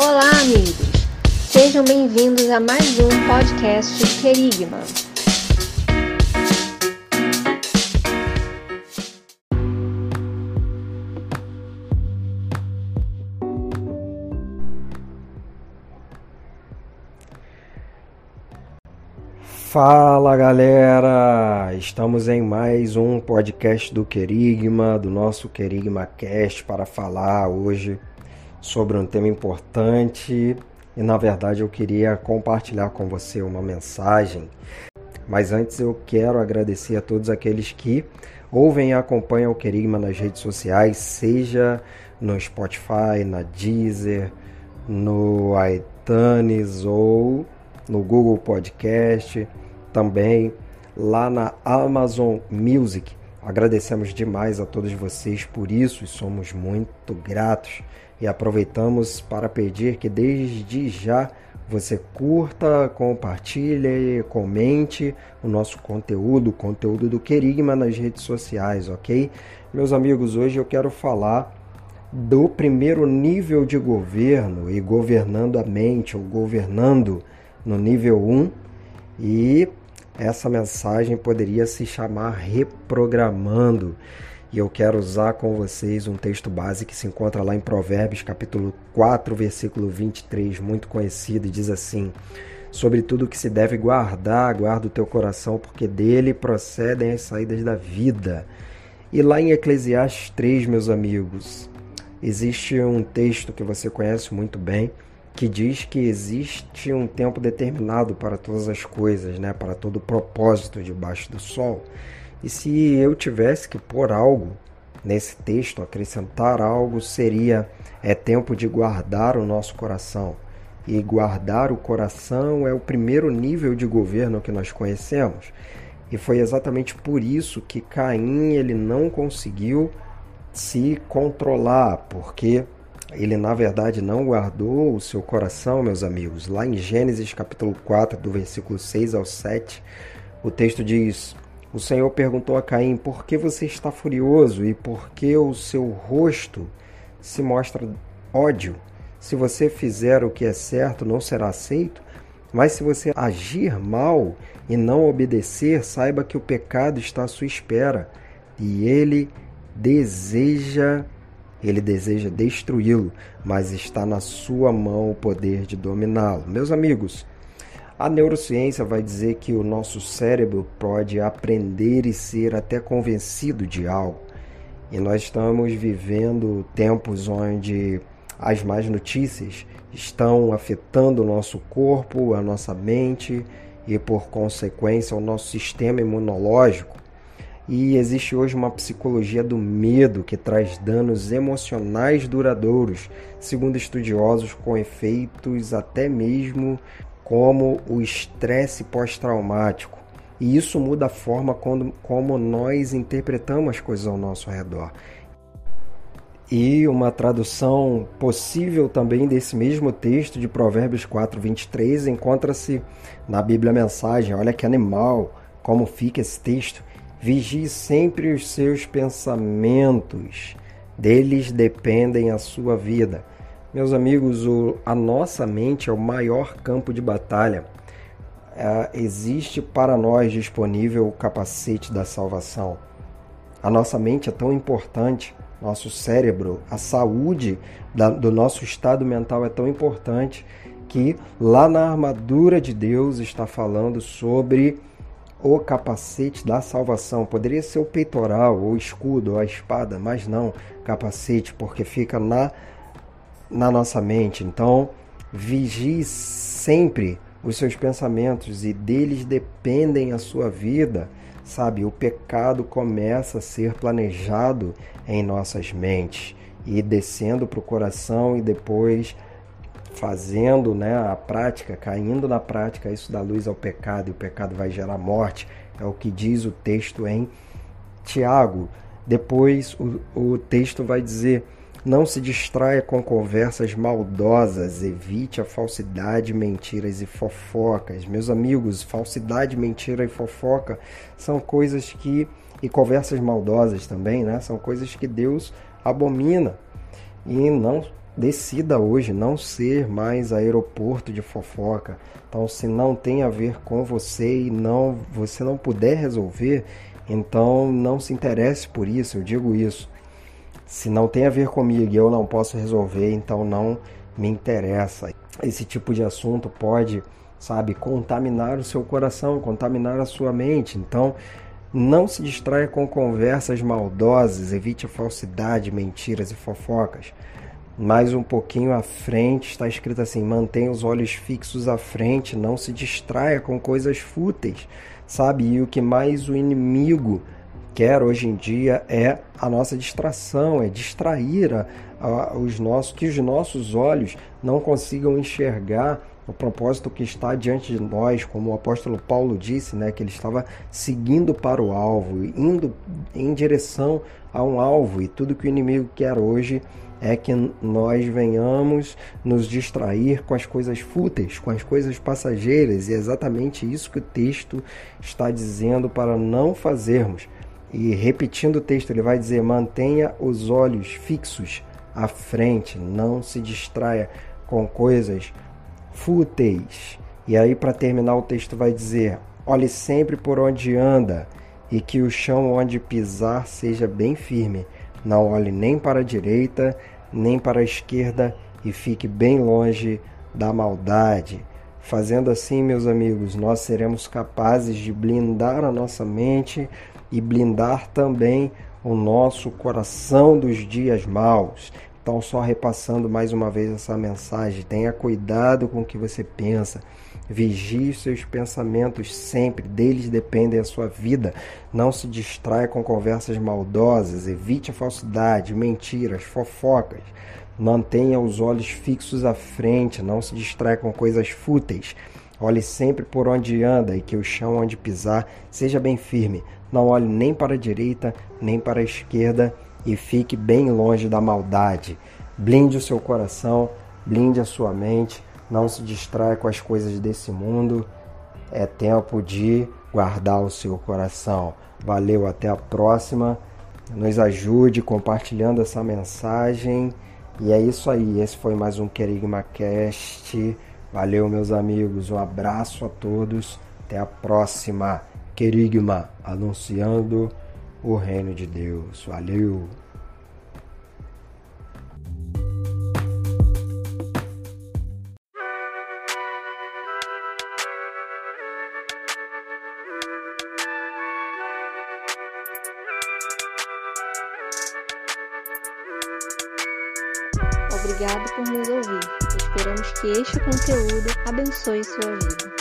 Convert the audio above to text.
Olá, amigos! Sejam bem-vindos a mais um podcast Querigma. Fala galera! Estamos em mais um podcast do Querigma, do nosso Querigma Cast, para falar hoje sobre um tema importante e na verdade eu queria compartilhar com você uma mensagem. Mas antes eu quero agradecer a todos aqueles que ouvem e acompanham o Querigma nas redes sociais, seja no Spotify, na Deezer, no iTunes ou no Google Podcast, também lá na Amazon Music. Agradecemos demais a todos vocês por isso e somos muito gratos. E aproveitamos para pedir que desde já você curta, compartilhe, comente o nosso conteúdo, o conteúdo do Querigma nas redes sociais, ok? Meus amigos, hoje eu quero falar do primeiro nível de governo e governando a mente, ou governando no nível 1 e essa mensagem poderia se chamar reprogramando. E eu quero usar com vocês um texto base que se encontra lá em Provérbios, capítulo 4, versículo 23, muito conhecido, e diz assim: Sobre tudo que se deve guardar, guarda o teu coração, porque dele procedem as saídas da vida. E lá em Eclesiastes 3, meus amigos, existe um texto que você conhece muito bem, que diz que existe um tempo determinado para todas as coisas, né? para todo o propósito debaixo do sol. E se eu tivesse que pôr algo nesse texto, acrescentar algo, seria é tempo de guardar o nosso coração. E guardar o coração é o primeiro nível de governo que nós conhecemos. E foi exatamente por isso que Caim ele não conseguiu se controlar, porque ele na verdade não guardou o seu coração, meus amigos. Lá em Gênesis capítulo 4, do versículo 6 ao 7, o texto diz: O Senhor perguntou a Caim: Por que você está furioso e por que o seu rosto se mostra ódio? Se você fizer o que é certo, não será aceito. Mas se você agir mal e não obedecer, saiba que o pecado está à sua espera e ele deseja ele deseja destruí-lo, mas está na sua mão o poder de dominá-lo. Meus amigos, a neurociência vai dizer que o nosso cérebro pode aprender e ser até convencido de algo. E nós estamos vivendo tempos onde as más notícias estão afetando o nosso corpo, a nossa mente e, por consequência, o nosso sistema imunológico. E existe hoje uma psicologia do medo que traz danos emocionais duradouros, segundo estudiosos, com efeitos até mesmo como o estresse pós-traumático. E isso muda a forma como, como nós interpretamos as coisas ao nosso redor. E uma tradução possível também desse mesmo texto de Provérbios 4, 23 encontra-se na Bíblia Mensagem. Olha que animal, como fica esse texto. Vigie sempre os seus pensamentos, deles dependem a sua vida. Meus amigos, o, a nossa mente é o maior campo de batalha. É, existe para nós disponível o capacete da salvação. A nossa mente é tão importante, nosso cérebro, a saúde da, do nosso estado mental é tão importante que lá na armadura de Deus está falando sobre o capacete da salvação. Poderia ser o peitoral, o escudo, a espada, mas não capacete, porque fica na, na nossa mente. Então, vigie sempre os seus pensamentos e deles dependem a sua vida. Sabe, o pecado começa a ser planejado em nossas mentes e descendo para o coração e depois fazendo né, a prática, caindo na prática, isso dá luz ao pecado e o pecado vai gerar morte. É o que diz o texto em Tiago. Depois o, o texto vai dizer: não se distraia com conversas maldosas, evite a falsidade, mentiras e fofocas. Meus amigos, falsidade, mentira e fofoca são coisas que. e conversas maldosas também, né? São coisas que Deus abomina. E não decida hoje não ser mais aeroporto de fofoca. Então, se não tem a ver com você e não você não puder resolver, então não se interesse por isso. Eu digo isso. Se não tem a ver comigo e eu não posso resolver, então não me interessa. Esse tipo de assunto pode, sabe, contaminar o seu coração, contaminar a sua mente. Então, não se distraia com conversas maldosas, evite a falsidade, mentiras e fofocas. Mais um pouquinho à frente está escrito assim: mantenha os olhos fixos à frente, não se distraia com coisas fúteis, sabe? E o que mais o inimigo quer hoje em dia é a nossa distração, é distrair a, a, os nossos, que os nossos olhos não consigam enxergar o propósito que está diante de nós, como o apóstolo Paulo disse, né, que ele estava seguindo para o alvo, indo em direção a um alvo, e tudo que o inimigo quer hoje é que nós venhamos nos distrair com as coisas fúteis, com as coisas passageiras, e é exatamente isso que o texto está dizendo para não fazermos. E repetindo o texto, ele vai dizer: mantenha os olhos fixos à frente, não se distraia com coisas fúteis. E aí, para terminar, o texto vai dizer: olhe sempre por onde anda, e que o chão onde pisar seja bem firme não olhe nem para a direita, nem para a esquerda e fique bem longe da maldade. Fazendo assim, meus amigos, nós seremos capazes de blindar a nossa mente e blindar também o nosso coração dos dias maus. Então, só repassando mais uma vez essa mensagem: tenha cuidado com o que você pensa Vigie seus pensamentos sempre, deles depende a sua vida. Não se distraia com conversas maldosas, evite a falsidade, mentiras, fofocas. Mantenha os olhos fixos à frente, não se distraia com coisas fúteis. Olhe sempre por onde anda e que o chão onde pisar seja bem firme. Não olhe nem para a direita, nem para a esquerda e fique bem longe da maldade. Blinde o seu coração, blinde a sua mente não se distraia com as coisas desse mundo. É tempo de guardar o seu coração. Valeu, até a próxima. Nos ajude compartilhando essa mensagem. E é isso aí. Esse foi mais um Querigma Cast. Valeu, meus amigos. Um abraço a todos. Até a próxima. Querigma anunciando o reino de Deus. Valeu. Obrigado por nos ouvir. Esperamos que este conteúdo abençoe sua vida.